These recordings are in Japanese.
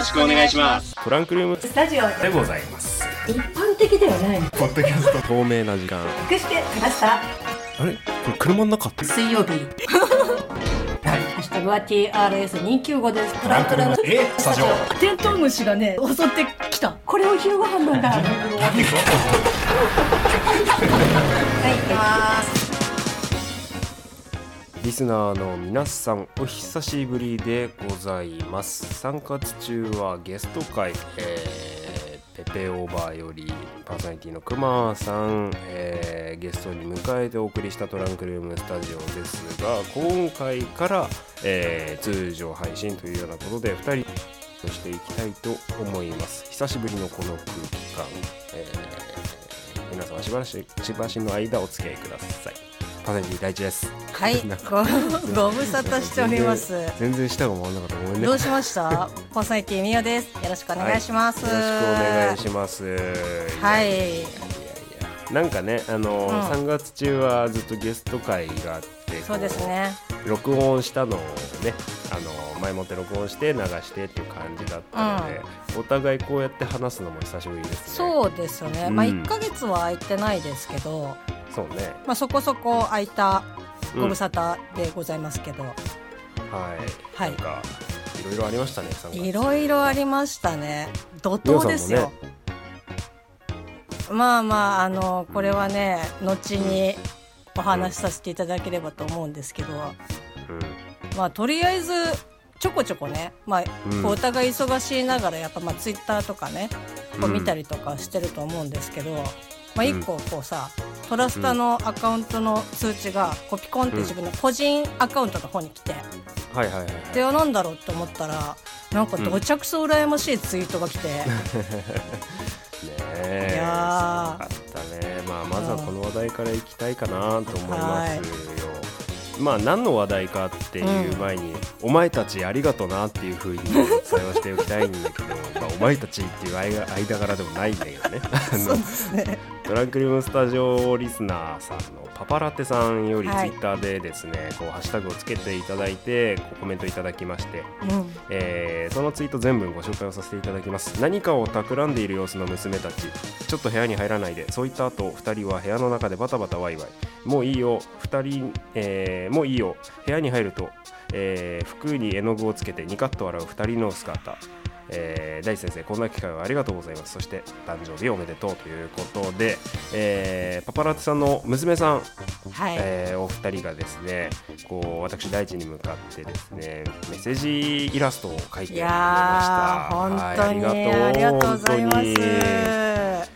ろしくお願いします。トランクルーム。スタジオでございます。一般的ではないポッドキャスト。透明な時間。隠してきました？あれ？これ車の中？って水曜日。ハッシュタグは TRS295 です。トランクルーム。え？スタジオ。テントウムシがね襲ってきた。これを昼ご飯なんだ。はい行きますリスナーの皆さんお久しぶりでございます。参加中はゲスト会、えー、ペペオーバーよりパーソナリティのくまさん、えーゲストに迎えてお送りしたトランクルームスタジオですが今回から、えー通常配信というようなことで2人としていきたいと思います。久しぶりのこの空気感、えー皆様しばししばしの間お付き合いください。パーソナリティ第一です。はい。ごご無沙汰しております。全然舌が回らなかったごめんね。どうしました？パーソナリティみよです。よろしくお願いします、はいよろしくお願いします。はい。いやいやなんかねあの、うん。3月中はずっとゲスト会があってそうですね。録音したのをねあの前もって録音して流してっていう感じだったので、お互いこうやって話すのも久しぶりですね。そうですよね、まあうん。1ヶ月は空いてないですけど、そうね。まあ、そこそこ空いたうん。ご無沙汰でございますけど、はい、はい。なんかいろいろありましたね3月いろいろありましたね。怒涛ですよ、まあまああのこれはね後にお話しさせていただければと思うんですけど、まあとりあえずちょこちょこね、まあ、うん。お互い忙しいながらやっぱまあツイッターとかねこううん見たりとかしてると思うんですけど、まあ、一個こうさ、トラスタのアカウントの通知がこうピコンって自分の個人アカウントの方に来て、うん、はいはいはいはい。でなんだろうって思ったらなんかどちゃくそ羨ましいツイートが来て、ねえいやー。あったね。まあまずはこの話題からいきたいかなと思いますよ、まあ何の話題かっていう前に、お前たちありがとなっていうふうにお伝えをしておきたいんだけど、まあ、お前たちっていう間間柄でもないんだけどね。あのトランクルームスタジオリスナーさんのパパラテさんよりツイはいッターでですね、こうハッシュタグをつけていただいてコメントいただきましてうん。えーそのツイート全文ご紹介をさせていただきます。何かを企んでいる様子の娘たちちょっと部屋に入らないでそういった後2人は部屋の中でバタバタワイワイ。もういいよ。2人、えーもういいよ。部屋に入ると、えー服に絵の具をつけてニカッと笑う2人の姿えー大地先生こんな機会をありがとうございます。そして誕生日おめでとうということで、えーパパラッチさんの娘さんはい、えーお二人がですねこう私大地に向かってですねメッセージイラストを描いてくれました。ー本はい当にありがとうございます。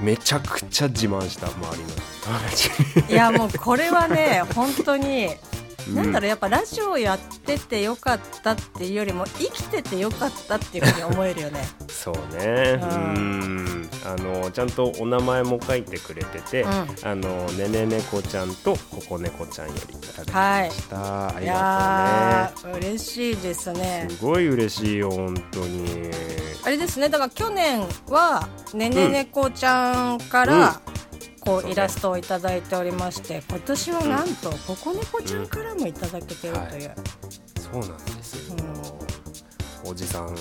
めちゃくちゃ自慢した周りの友達いやもうこれはね本当に、うんなんだろうやっぱラジオやっててよかったっていうよりも生きててよかったっていうふうに思えるよね。そうね。ううん。んあのちゃんとお名前も書いてくれてて、うん。あのねねねこちゃんとここねこちゃんよりいただきました、あい。りがやー嬉しいですとうね。ねすごい嬉しいよ本当に。あれですね。だから去年はねねねこちゃんから、こそうねうイラストをいただいておりまして今年はなんとここねこちゃんからもいただけてるという、そうなんですよ、うおじさんお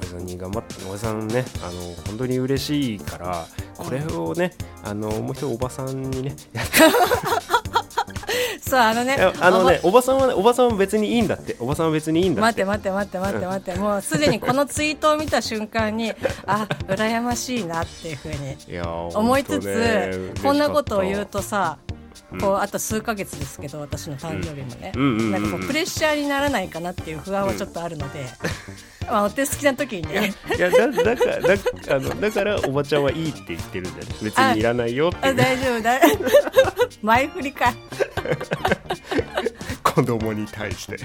じさんに頑張っておじさんねあの本当に嬉しいからこれをねあのもう一人おばさんにね そうあのねあのねおばさんはねおばさんは別にいいんだって。おばさんは別にいいんだっ待ってて待って待って待って待って。もうすでにこのツイートを見た瞬間に あ羨ましいなっていうふうにいやー思いつつ、こんなことを言うとさうんこうあと数ヶ月ですけど私の誕生日もね、なんかこうプレッシャーにならないかなっていう不安はちょっとあるので、まあ、お手すきな時にね。いやだだからだあのだからおばちゃんはいいって言ってるんだよね。別にいらないよってあ大丈夫だ 前振りか、ね、子供に対して。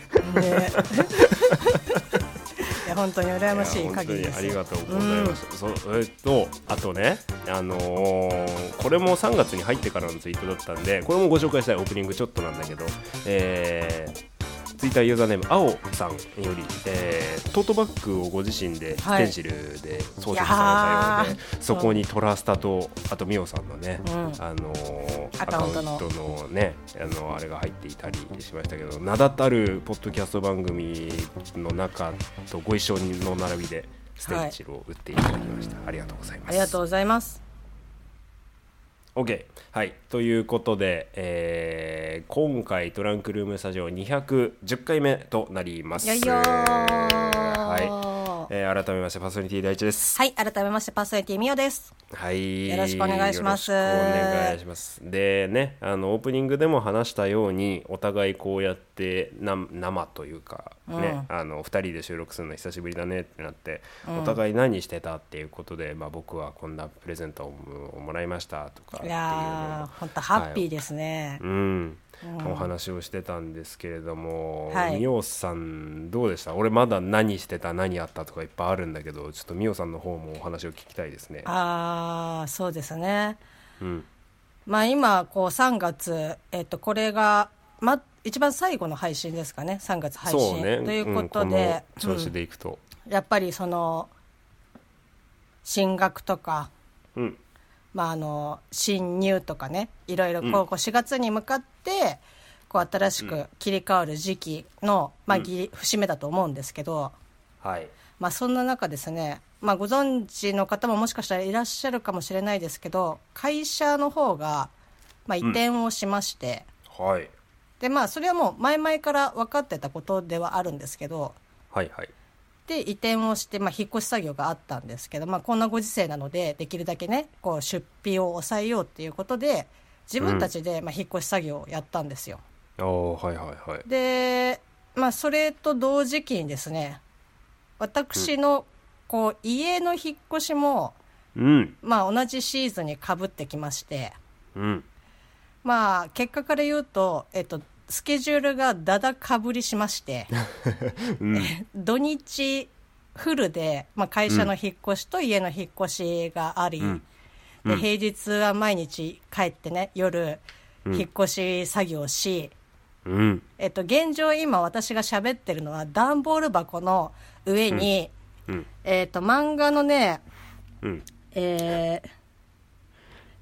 いや本当に羨ましい限りですありがとうございます、そうえっとあとねあのーこれも3月に入ってからのツイートだったんでこれもご紹介したいオープニングちょっとなんだけどえーツイッターユーザーネーム青さんより、えートートバッグをご自身でスはい。テンシルで装飾されたようで、いやー。そこにトラスタとあとミオさんのね、うん。あのーアカウントの。アカウントのねあのあれが入っていたりしましたけど名だたるポッドキャスト番組の中とご一緒の並びでステンシルを売っていただきました、ありがとうございます。ありがとうございます。OK はい。ということで、えー今回トランクルームスタジオ210回目となります。よいよー。はい、えー改めましてパーソナリティ第一です。はい、改めましてパーソナリティミオです。はい。よろしくお願いします。お願いします。でねあのオープニングでも話したようにお互いこうやってな生というかね、あの2人で収録するの久しぶりだねってなって、お互い何してたっていうことで、まあ、僕はこんなプレゼントをもらいましたとかっていいうのをやー、本当ハッピーですね。うん、お話をしてたんですけれども、はい。みおさんどうでした？俺まだ何してた？何やった？とかいっぱいあるんだけどちょっとみおさんの方もお話を聞きたいですね。あー、そうですね。うん、まあ今、こう3月、えっと、これが、ま、一番最後の配信ですかね、3月配信。ね。ということんで、この調子でいくと、やっぱりその、進学とか、うんまあ、あの侵入とかねいろいろこうこう4月に向かってこう新しく切り替わる時期の、まあ、ぎり節目だと思うんですけど、はい。まあ、そんな中ですね、まあ、ご存知の方ももしかしたらいらっしゃるかもしれないですけど会社の方が、まあ、移転をしまして、はい。でまあ、それはもう前々から分かってたことではあるんですけどはいはいで移転をして、まあ、引っ越し作業があったんですけど、まあ、こんなご時世なのでできるだけねこう出費を抑えようっていうことで自分たちで、まあ、引っ越し作業をやったんですよ。ああはいはいはい。で、まあ、それと同時期にですね私のこう家の引っ越しも、うん。まあ、同じシーズンにかぶってきましてうん。まあ結果から言うと、えっと、スケジュールがだだかぶりしまして、土日フルで、まあ、会社の引っ越しと家の引っ越しがあり、ん。で平日は毎日帰ってね夜引っ越し作業し、うん。えっと、現状今私が喋ってるのは段ボール箱の上に、うん。えっと、漫画のね、うん。え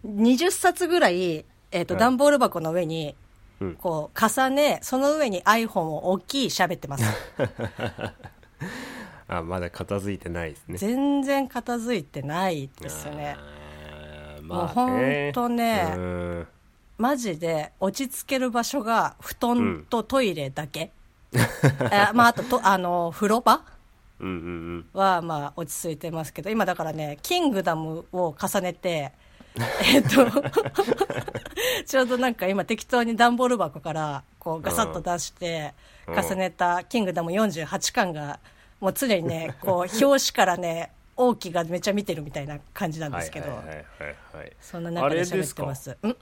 ー、20冊ぐらい、えっとはい。段ボール箱の上に、うんこう重ねその上に iPhone を置き喋ってます。あまだ片付いてないですね。全然片付いてないですよね。あーもうまあねほんとねうん。マジで落ち着ける場所が布団とトイレだけ、あ まああととあの風呂場うんうん。はまあ落ち着いてますけど今だからね「キングダム」を重ねてえっとちょうどなんか今適当に段ボール箱からこうガサッと出してうん。重ねた「キングダム48巻」がもう常にね こう表紙からね王毅がめっちゃ見てるみたいな感じなんですけど、そんな中で喋ってます。ん？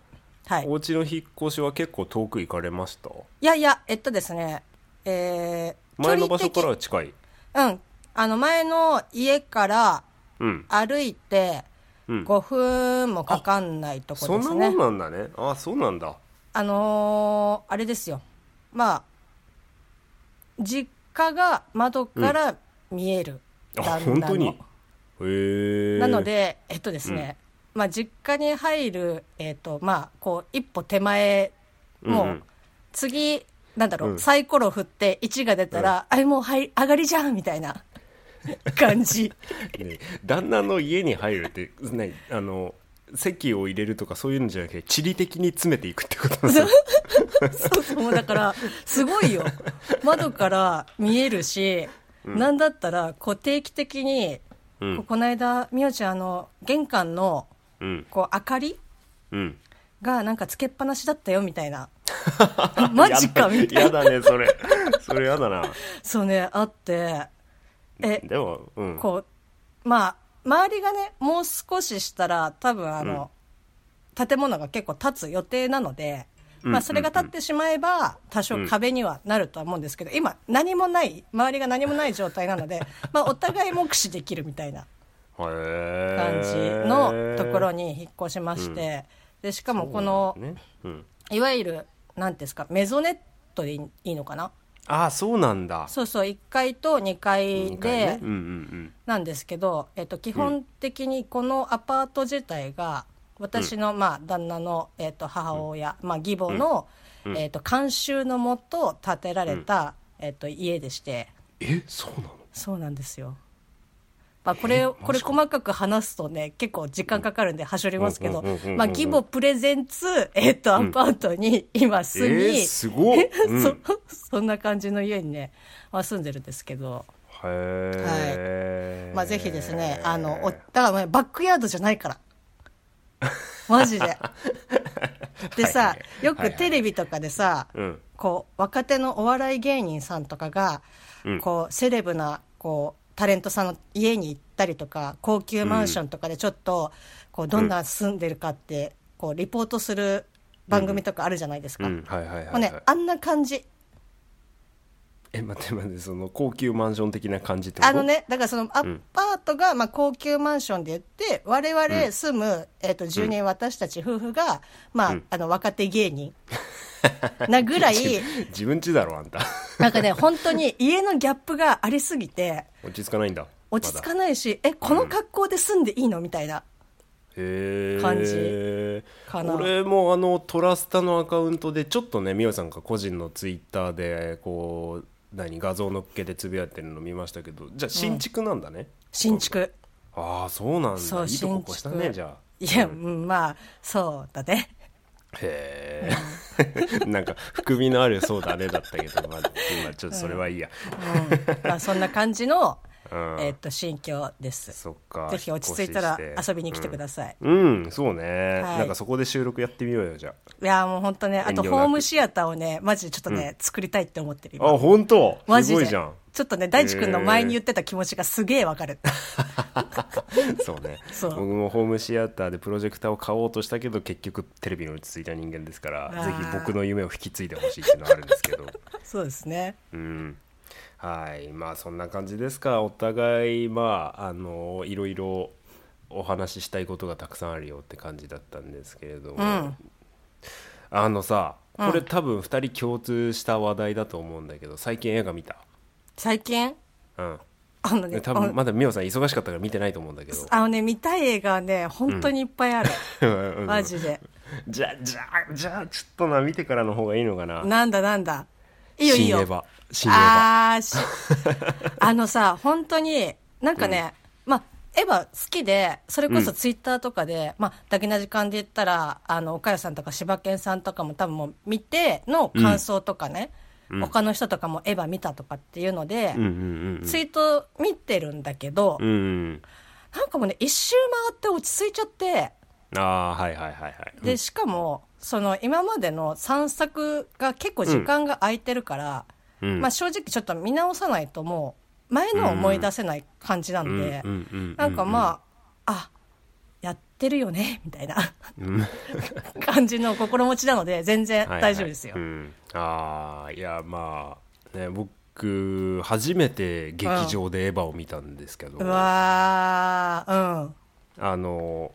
はい。お家の引っ越しは結構遠く行かれました？いやいやえっとですねえー、前の場所からは近い。うん。あの前の家からうん。歩いてうん5分もかかんないとこそんなですね、もんなんだね。あそうなんだ。あのーあれですよ。まあ実家が窓から見えるあ旦那の、本当に？へえなのでえっとですね、まあ実家に入るえっとまあこう一歩手前もう、うんうん。次なんだろう、うん。サイコロ振って1が出たら、あれもうはい上がりじゃんみたいな 感じ。ね旦那の家に入るってねあの席を入れるとかそういうのじゃなくて地理的に詰めていくってことなんですよ。そうそう、もうだから、すごいよ。窓から見えるし、なんだったら、こう定期的に、うん。ここの間、みおちゃん、あの、玄関の、うん。こう、明かりうん。がなんかつけっぱなしだったよ、みたいな。マジか、みたいな。やだねそれ。それやだな。そうね、あって、え、でもうん。こう、まあ、周りがね、もう少ししたら、多分あの、建物が結構建つ予定なので、うん。まあ、それが建ってしまえば、多少壁にはなるとは思うんですけど、今、何もない、周りが何もない状態なので、まあ、お互い目視できるみたいな感感じのところに引っ越しまして、で、しかもこの、いわゆる、なんていうんですか、メゾネットでいいのかなああそうなんだ。そうそう1階と2階二階でね。うんうんなんですけど、えっと基本的にこのアパート自体が私の、まあ、旦那の、えっと母親、まあ、義母の、えっと監修のもと建てられた、えっと家でして。えそうなの？そうなんですよ。まあ、これ、これ細かく話すとね、結構時間かかるんで、はしょりますけどまあ、義母プレゼンツ、えっと、アパートに今住み、えー、すごっ、うん、そ、そんな感じの家にね、まあ、住んでるんですけど、へえ、まあ、ぜひですね、あの、おだからね、バックヤードじゃないから。マジで。でさ、はいはい。よくテレビとかでさ、うん。こう、若手のお笑い芸人さんとかが、うん。こう、セレブな、こう、タレントさんの家に行ったりとか、高級マンションとかでちょっと、こう、どんな住んでるかって、こう、リポートする番組とかあるじゃないですか。うん。はいはいはい、もうはいね、あんな感じ。え待って待ってその高級マンション的な感じってこと？あのね、だからそのアん。パートがまあ高級マンションで言って、我々住む、えっと住人、私たち夫婦が、まあ、あの若手芸人なぐらい、自分家だろあんたなんかね、本当に家のギャップがありすぎて、落ち着かないんだ落ち着かないし、え、この格好で住んでいいの？みたいな。感じかな。俺もあのトラスタのアカウントでちょっとねみおさんが個人のツイッターでこう何画像のっけてつぶやいてるの見ましたけどじゃあ新築なんだね、新築。ああそうなんだ。そう、いいとこ越したねじゃあ。いや、うん、まあ、そうだね。へえ なんか含みのあるそうだねだったけど、まあ、今ちょっとそれはいいや、うん。まあ、そんな感じの、うん。えっと、心境です。そっか。ぜひ落ち着いたら遊びに来てください。うん、そうね、はい。なんかそこで収録やってみようよじゃいやもう本当ね、あと遠慮なく。ホームシアターをね、マジでちょっとね、作りたいって思ってるああ今。本当？マジで。すごいじゃん。ちょっとね、大地君の前に言ってた気持ちがすげえわかる。そうね。そう。僕もホームシアターでプロジェクターを買おうとしたけど結局テレビに落ち着いた人間ですからあー。ぜひ僕の夢を引き継いでほしいっていうのはあるんですけど。そうですね。うんはい。まあそんな感じですか。お互いまああのいろいろお話ししたいことがたくさんあるよって感じだったんですけれども、うん。あのさこれ多分2人共通した話題だと思うんだけど最近映画見た？最近？うん。あのね、多分まだ美桜さん忙しかったから見てないと思うんだけど。あのね、見たい映画はね、本当にいっぱいある。うん。マジで。じゃじゃじゃあちょっとな見てからの方がいいのかな。なんだなんだ？いいよいいよ。新エヴァ新エヴァ。あ あのさ、本当に、なんかね、まあ、エヴァ好きで、それこそツイッターとかで、まあ、だけな時間で言ったら、あの、岡谷さんとか柴犬さんとかも多分もう見ての感想とかね、他の人とかもエヴァ見たとかっていうので、うんうんツイート見てるんだけど、うんうん。なんかもうね、一周回って落ち着いちゃって、ああはいはいはいはい。で、しかも、その今までの散策が結構時間が空いてるから、うん。まあ正直ちょっと見直さないともう前のを思い出せない感じなんで、なんかまあ、あ、やってるよね、みたいなうん感じの心持ちなので、全然はいはい大丈夫ですよ。うん、ああいやまあね僕初めて劇場でエヴァを見たんですけど、うわー、うん。あの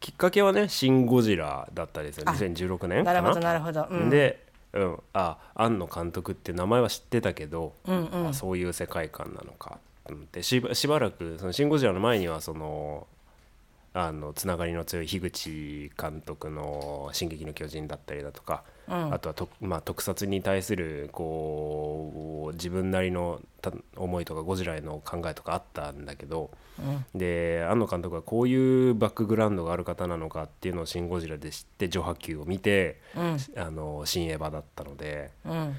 きっかけはね「シン・ゴジラ」だったですよ。あ2016年かな。なるほど、なるほど。うん、で、うん、あ庵野監督って名前は知ってたけど、うんうん。あそういう世界観なのか。と思って。しばしばらく「そのシン・ゴジラ」の前にはそのあのつながりの強い樋口監督の「進撃の巨人」だったりだとか、うんあとはと、まあ、特撮に対するこう自分なりのた思いとかゴジラへの考えとかあったんだけど、で庵野監督がこういうバックグラウンドがある方なのかっていうのを「シン・ゴジラ」で知って序波球を見て、うんあの新エヴァだったので。うん。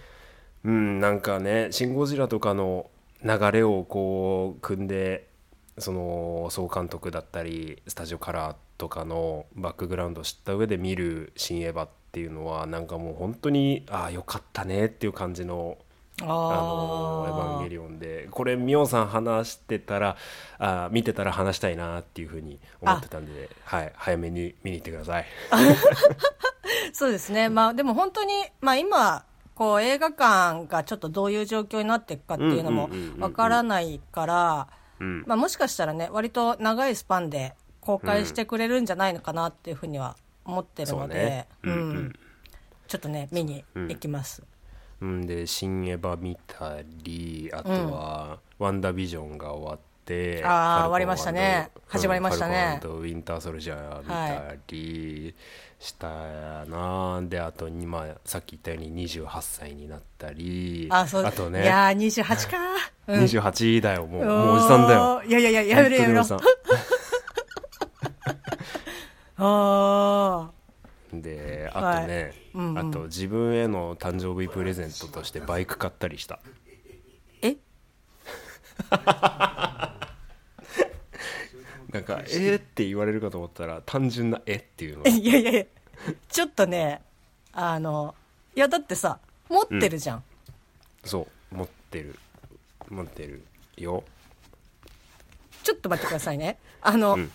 うん、なんかね「シン・ゴジラ」とかの流れをこう組んでその総監督だったりスタジオカラーとかのバックグラウンドを知った上で見る「新エヴァ」っていうのはなんかもう本当にああよかったねっていう感じのああのエヴァンゲリオンで。これミオさん話してたらあ見てたら話したいなっていうふうに思ってたんで、はい、早めに見に行ってください。そうですね。まあでも本当に、まあ今、こう映画館がちょっとどういう状況になっていくかっていうのもわからないから、もしかしたらね、割と長いスパンで公開してくれるんじゃないのかなっていうふうには思ってるので、ね。うん。うんちょっとね、見に行きます。うんで「新エヴァ」見たりあとは「ワンダービジョン」が終わって、あーファルコン終わりましたね。うん始まりましたねウィンターソルジャー見たりしたな、であとに、まあ、さっき言ったように28歳になったりあそう。とね。いやー28か。うん。28だよもうもうおじさんだよ。いやいやいややめろやめろあであとね、うんうん。あと自分への誕生日プレゼントとしてバイク買ったりした。ーえ？なんか「えー?」って言われるかと思ったら単純な「え」っていうのが。いやいやいや。ちょっとねあのいやだってさ持ってるじゃん、そう持ってる。持ってるよ。ちょっと待ってくださいね。あの、うん。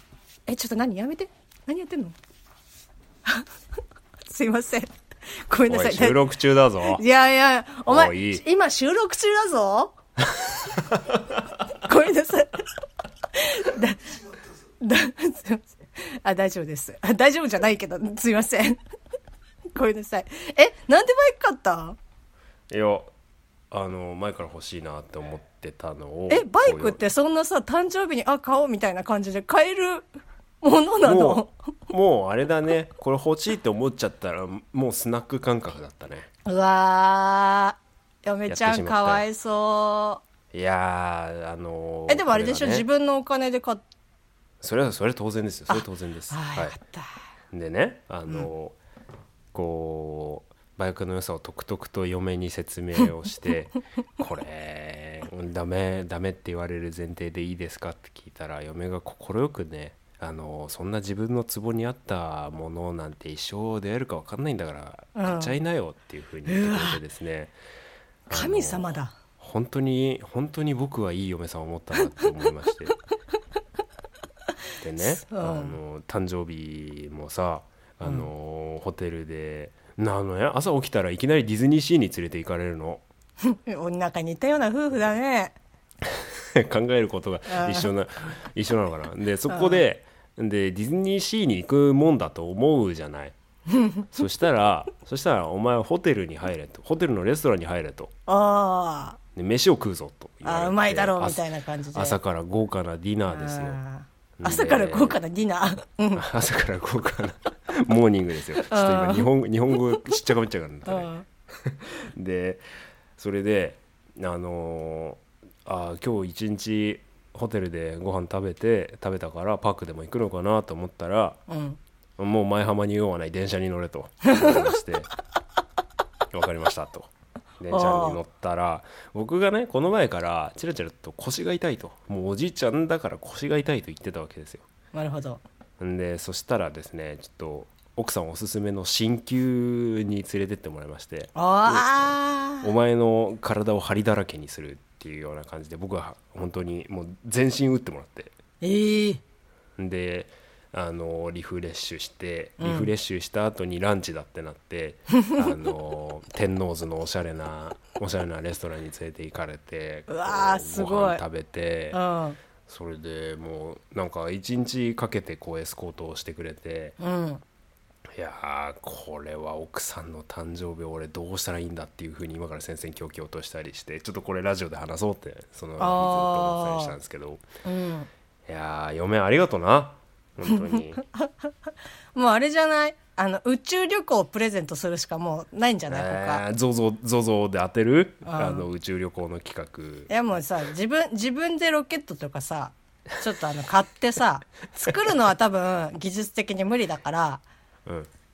えちょっと何？やめて何やってんの？すいません。ごめんなさい。収録中だぞ。いやいやお前おい今収録中だぞ？ごめんなさい。だだすいません。あ大丈夫です。あ大丈夫じゃないけどすいません。ごめんなさい。えなんでバイク買った？いやあの前から欲しいなって思ってたのをえバイクってそんなさ誕生日にあ買おうみたいな感じで買えるものなの？もうあれだね。これ欲しいって思っちゃったらもうスナック感覚だったね。うわー嫁ちゃんかわいそいやーあのうえでもあれでしょ、ね。自分のお金で買っそれはそれ当然ですよ。それ当然です。はい。でねあの、こうバイクの良さをとくとくと嫁に説明をして これダメダメって言われる前提でいいですかって聞いたら嫁が快くねあのそんな自分のツボに合ったものなんて一生出会えるか分かんないんだからうん。買っちゃいなよっていうふうに言ってくれてですね。神様だ。本当に本当に僕はいい嫁さんを持ったなって思いまして。でね、う。んあの誕生日もさあの、ホテルでなのや朝起きたらいきなりディズニーシーに連れて行かれるの。お腹に似たような夫婦だね。考えることが一緒な一緒なのかな。でそこででディズニーシーに行くもんだと思うじゃない。そしたらそしたらお前はホテルに入れと。ホテルのレストランに入れと。あで飯を食うぞとあーうまいだろうみ朝たいな感じで。朝から豪華なディナーですよ。朝から豪華なディナー。うん。朝から豪華なモーニングですよ。ちょっと今日本日本語ちっちゃかめっちゃかなんだねうん。でそれであのーあー今日一日ホテルでご飯食べて食べたからパークでも行くのかなと思ったらうん。もう前浜に用はない電車に乗れと言われまして 分かりましたと。電車に乗ったら僕がねこの前からチラチラと腰が痛いと。もうおじいちゃんだから腰が痛いと言ってたわけですよ。なるほど。んでそしたらですねちょっと奥さんおすすめの鍼灸に連れてってもらいまして。あお前の体を針だらけにするっていうような感じで僕は本当にもう全身打ってもらって。ええであのリフレッシュしてうん。リフレッシュした後にランチだってなって、あの天王洲のおしゃれなおしゃれなレストランに連れて行かれてうわすごい。ご飯食べてうん。それでもうなんか一日かけてこうエスコートをしてくれてうんいやーこれは奥さんの誕生日俺どうしたらいいんだっていうふうに今から戦々恐々としたりしてちょっとこれラジオで話そうってそのずっと思ってたりしたんですけど。うん。いやー嫁ありがとな。本当に。もうあれじゃない？あの宇宙旅行をプレゼントするしかもうないんじゃない？他、えーゾゾゾゾで当てる？うん。あの宇宙旅行の企いやもうさ自分自分でロケットとかさちょっとあの買ってさ作るのは多分技術的に無理だから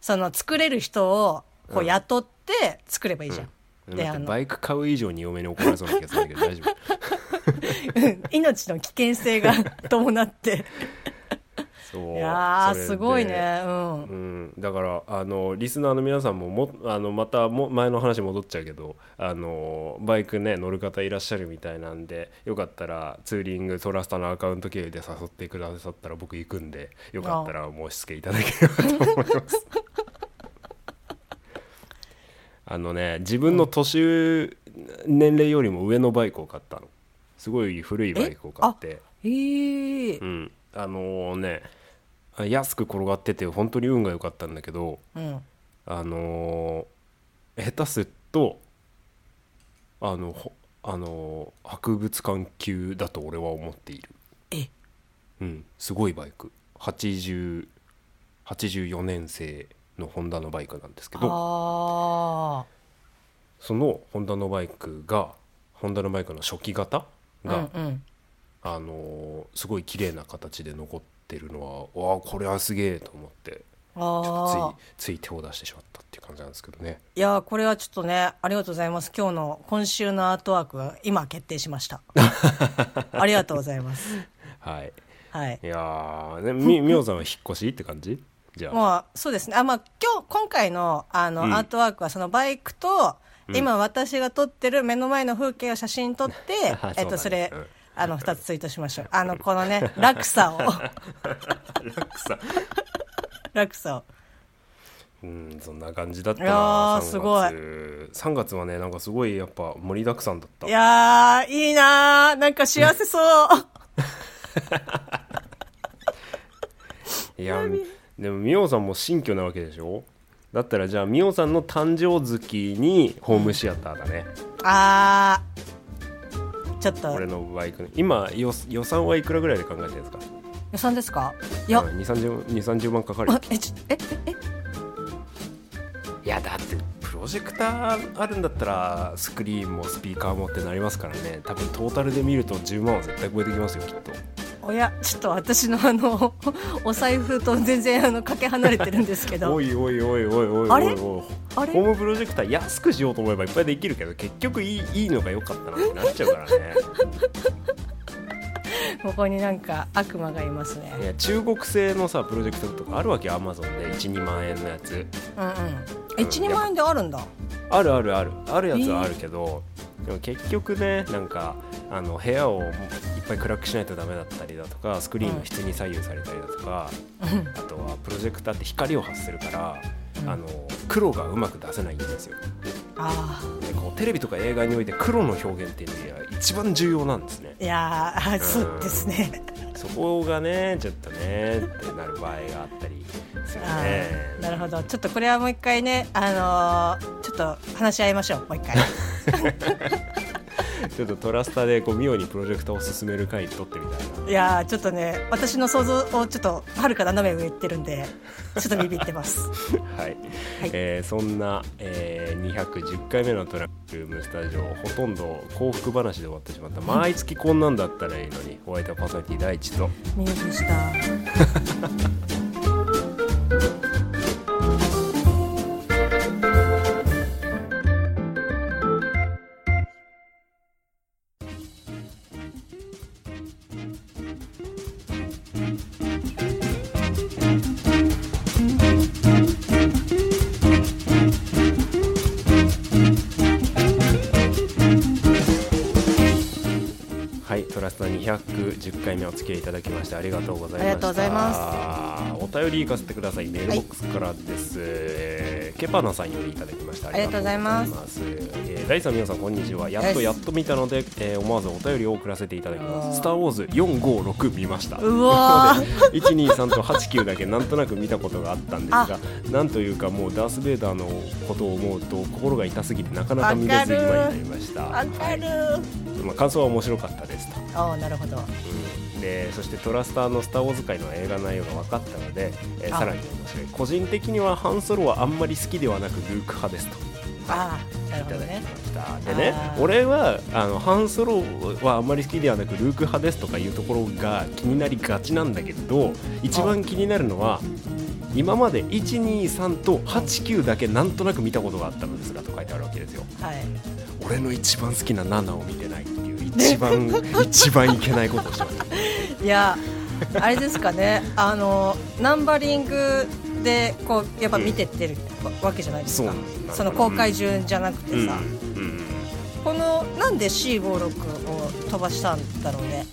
その作れる人をこううん雇って作ればいいじゃん、であのてバイク買う以上に嫁に怒られそうな気がするんだけど大丈夫 うん。命の危険性が 伴ってそう。いやすごいね。うん。うん、だからあのリスナーの皆さんももあのまたも前の話戻っちゃうけどあのバイクね乗る方いらっしゃるみたいなんでよかったらツーリングトラスタのアカウント経由で誘ってくださったら僕行くんでよかったらお。申し付けいただければと思います。あのね自分の年年齢よりも上のバイクを買ったの。すごい古いバイクを買って。へえうん、あのね安く転がってて本当に運が良かったんだけどうん。あのー下手するとあのほあの博物館級だと俺は思っている。え？うんすごいバイク。80 84年製のホンダのバイクなんですけどあそのホンダのバイクがホンダのバイクの初期型あが、うんうん。あのすごい綺麗な形で残ってるのはわあこれはすげえと思ってちょああっとついつい手を出してしまったっていう感じなんですけどね。いやーこれはちょっとねありがとうございます。今日の今週のアートワークが今決定しました。ありがとうございます。はい。はい。いやーねみみおさんは引っ越しって感じ？じゃあ。もうそうですね。あまあ今日今回のあの、うん。アートワークはそのバイクと、うん。今私が撮ってる目の前の風景を写真撮って あえっとそだねそうれ、あの2つツイートしましょう。あのこのね落差を。落差。落差を。うんそんな感じだったな3ーすごい。月3月はねなんかすごいやっぱ盛りだくさんだった。いやーいいなー。なんか幸せそう。いやでもみおさんも新居なわけでしょ？だったらじゃあみおさんの誕生月にホームシアターだね、あーちょっと。俺のバイク今予予算はいくらぐらいで考えてるんですか？予算ですか？いや、2 3 0万かかるあえちええいやだってプロジェクターあるんだったらスクリーンもスピーカーもってなりますからね。多分トータルで見ると10万は絶対超えてきますよきっとおやちょっと私のあの お財布と全然あのかけ離れてるんですけど。おいおいおいおいおいおいあれ？ホームプロジェクター安くしようと思えばいっぱいできるけど結局いいいいのが良かったなってなっちゃうからね。ここになんか悪魔がいますいねや中国製のさプロジェクターとかあるわけアマゾンで。12万円のやつ。うんうん。12万円であるんだ。あるあるある。あるやつはあるけど、でも結局ねなんかあの部屋をいっぱい暗くしないとダメだったりだとかスクリーンの質に左右されたりだとか、うん。あとはプロジェクターって光を発するから、うん。あの黒がうまく出せないんですよ。あでこうテレビとか映画において黒の表現っていうのは一番重要なんですね。あいやーそうですね。そこがねちょっとねってなる場合があったりするあねーなるほど。ちょっとこれはもう一回ねあのーちょっと話し合いましょうもう一回 ちょっとトラスタでこうミオにプロジェクターを進める回撮ってみたいな。いやーちょっとね私の想像をちょっとはるか斜め上行ってるんでちょっとビビってます。はい、はい。えーそんな、えー210回目のトラックルームスタジオほとんど幸福話で終わってしまった。毎月こんなんだったらいいのにお相手はパーソナリティ第一と。ミユでした210回目お付き合いいただきましてありがとうございました。ありがとうございまお便り行かせてください。メールボックスからです、えーケパナさんよりいただきました。ありがとうございます。ます。えー、第3皆さんこんにちは。やっとやっと見たので、えー思わずお便りを送らせていただきます。スター・ウォーズ456見ました。うわー。123と89だけなんとなく見たことがあったんですがなんというかもうダース・ベイダーのことを思うと心が痛すぎてなかなか見れず今になりました。わかる。はい。まあ、感想は面白かったですと、ああなるほど。うん、でそしてトラスターの「スター・ウォーズ」界の映画内容が分かったので、えーあ。さらに面白い。個人的にはハンソロはあんまり好きではなくルーク派ですと。ああい。ただきました、でね俺はあのハンソロはあんまり好きではなくルーク派ですとかいうところが気になりがちなんだけど一番気になるのは今まで123と89だけなんとなく見たことがあったのですがと書いてあるわけですよ。はい。俺の一番好きな7を見てない一番一番いけないことをし いやあれですかね。あのナンバリングでこうやっぱ見てってるわけじゃないですか、そうなんだその公開順じゃなくてさ、うんうんこのなんで C56 を飛ばしたんだろうね。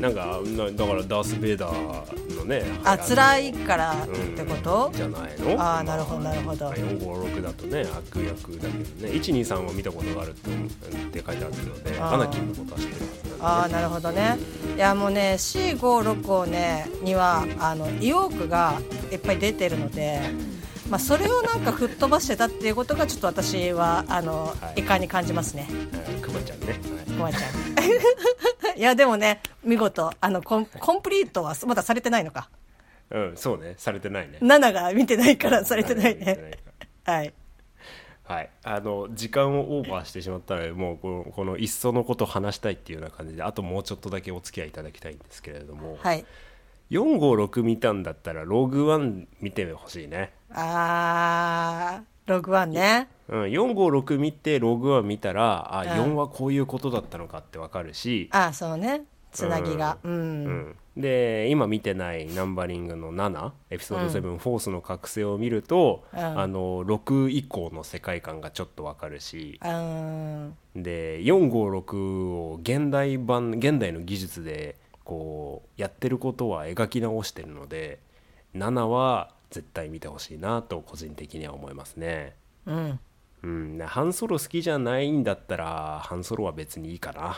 なんかなだからダース・ベイダーのね。あの辛いからってこと、じゃないの？あーなるほどなるほど。456だとね悪役だけどね。123は見たことがあるって思って書いてあるのでアナキンのことは知ってるはずなんで、ね、ああなるほどね。いやもうね C56 をねにはあのイオークがいっぱい出てるのでまあ、それをなんか吹っ飛ばしてたっていうことがちょっと私はあの、はい。遺憾に感じますね。はい。くまちゃんね、はい。ごまちゃん。いやでもね見事あのコンコンプリートはまだされてないのか。うん、そうね、されてないね。7が見てないからされてないね。かはいら。はい、あの時間をオーバーしてしまったのでもうこのこのいっそのことを話したいっていうような感じであともうちょっとだけお付き合いいただきたいんですけれども、はい。456見たんだったらログワン見てほしいね、あーログワンね。うん、456見てログワン見たらあ、うん。4はこういうことだったのかってわかるし、あそうね。つなぎが。うん、うん、で今見てないナンバリングの7エピソード7、フォースの覚醒を見ると、うん。あの6以降の世界観がちょっとわかるし、あーで456を現代版現代の技術でこうやってることは描き直してるので7は絶対見てほしいなと個人的には思いますね。うん。うん、ハンソロ好きじゃないんだったらハンソロは別にいいかな。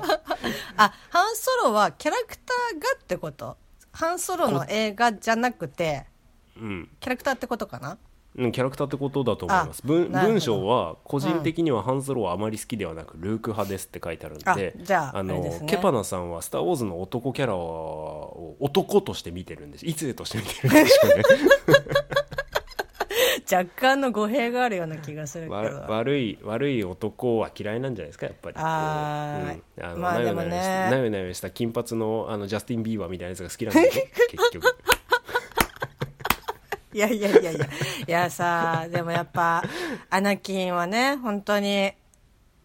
あハンソロはキャラクターがってこと？ハンソロの映画じゃなくてうん。キャラクターってことかな？うん、キャラクターってことだと思います。あ文文章は個人的にはハンソロはあまり好きではなく、ルーク派ですって書いてあるんであじゃあのケパナさんは「スター・ウォーズ」の男キャラを男として見てるんです。異性として見てるんですよね。若干の語弊があるような気がするけど。わ悪い悪い男は嫌いなんじゃないですかやっぱり。あううん。あのまあでもね。なよなよした金髪のあのジャスティン・ビーバーみたいなやつが好きなんだよね。結局いやいやいやいや。いやさでもやっぱアナキンはね本当に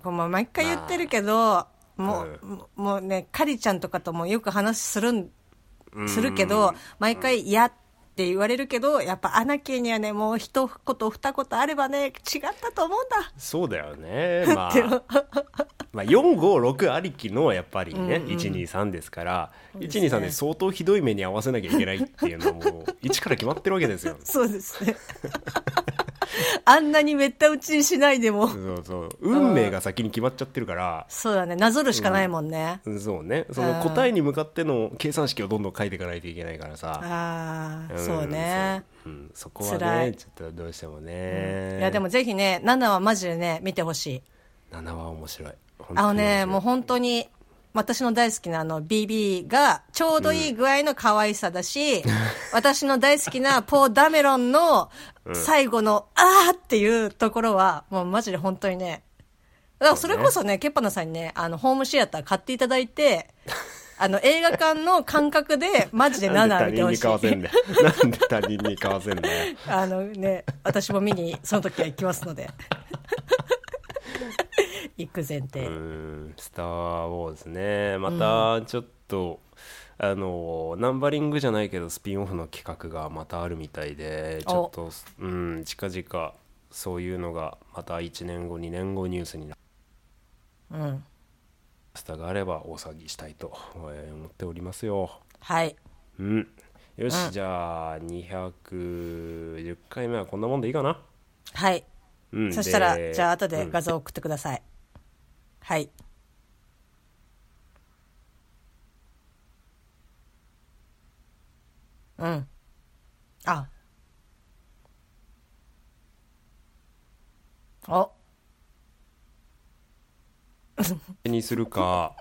もう毎回言ってるけど、もう、ももうねカリちゃんとかともよく話するんするけど毎回嫌って言われるけどやっぱアナキンにはねもう一言二言あればね違ったと思うんだ。そうだよね。まあまあ456ありきのやっぱりね、123ですからうですね。123で相当ひどい目に合わせなきゃいけないっていうのはもう一から決まってるわけですよ。そうですねあんなにめった打ちにしないでも。そうそう。運命が先に決まっちゃってるから。そうだね。なぞるしかないもんね、そうね。その答えに向かっての計算式をどんどん書いていかないといけないからさ。ああ、ん。そうね。そう。うん、そこは辛い。ねちょっとどうしてもね、いやでもぜひね7はマジでね見てほしい。7は面白い。あのねもうう本当に私の大好きなあの BB がちょうどいい具合の可愛さだし、私の大好きなポー・ダメロンの最後の、あーっていうところはもうマジで本当にねだからそれこそねケッパナさんにねあのホームシアター買っていただいてあの映画館の感覚でマジで7見てほしい。なんで他人に買わせんだよなんで他人に買わせんだよあのね、私も見にその時は行きますので。行く前提。うん。スター・ウォーズね。またちょっと、あのナンバリングじゃないけどスピンオフの企画がまたあるみたいでちょっとうん近々そういうのがまた1年後2年後ニュースになるうん。スタがあれば大騒ぎしたいとえー思っておりますよはい。うんよし、じゃあ210回目はこんなもんでいいかな？はい。うんそしたら、でじゃあ後でうん画像送ってください。はい。うん。あ。お。にするか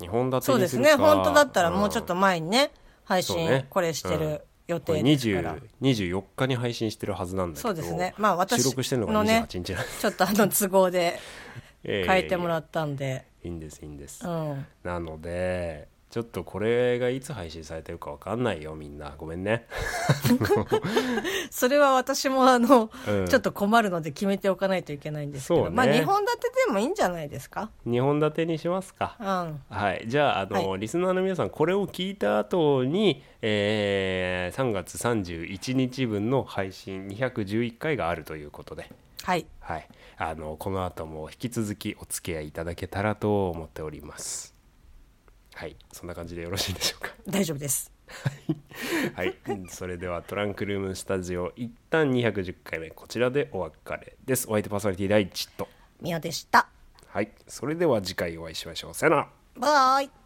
2本立てそうですね。本当だったらもうちょっと前にね、配信これしてうんる予定ですから。20 24日に配信してるはずなんだけどそうですねまあ私収録してるのがのね28日なんでちょっとあの都合で え変えてもらっったんで。いいんですいいんです、うん。なのでちょっとこれがいつ配信されてるかわかんないよみんな。ごめんね。それは私もあの、うん。ちょっと困るので決めておかないといけないんですけど、ね。まあ2本立てでもいいんじゃないですか？2本立てにしますか。うん。はい、じゃああの、はリスナーの皆さんこれを聞いた後に、えー3月31日分の配信211回があるということで、はい。はい、あのこの後も引き続きお付き合いいただけたらと思っておりますはい。そんな感じでよろしいでしょうか。大丈夫です。はい、うんそれではトランクルームスタジオ一旦210回目こちらでお別れです。お相手パーソナリティ第一と。みおでした。はい。それでは次回お会いしましょう。さよなら。バイ。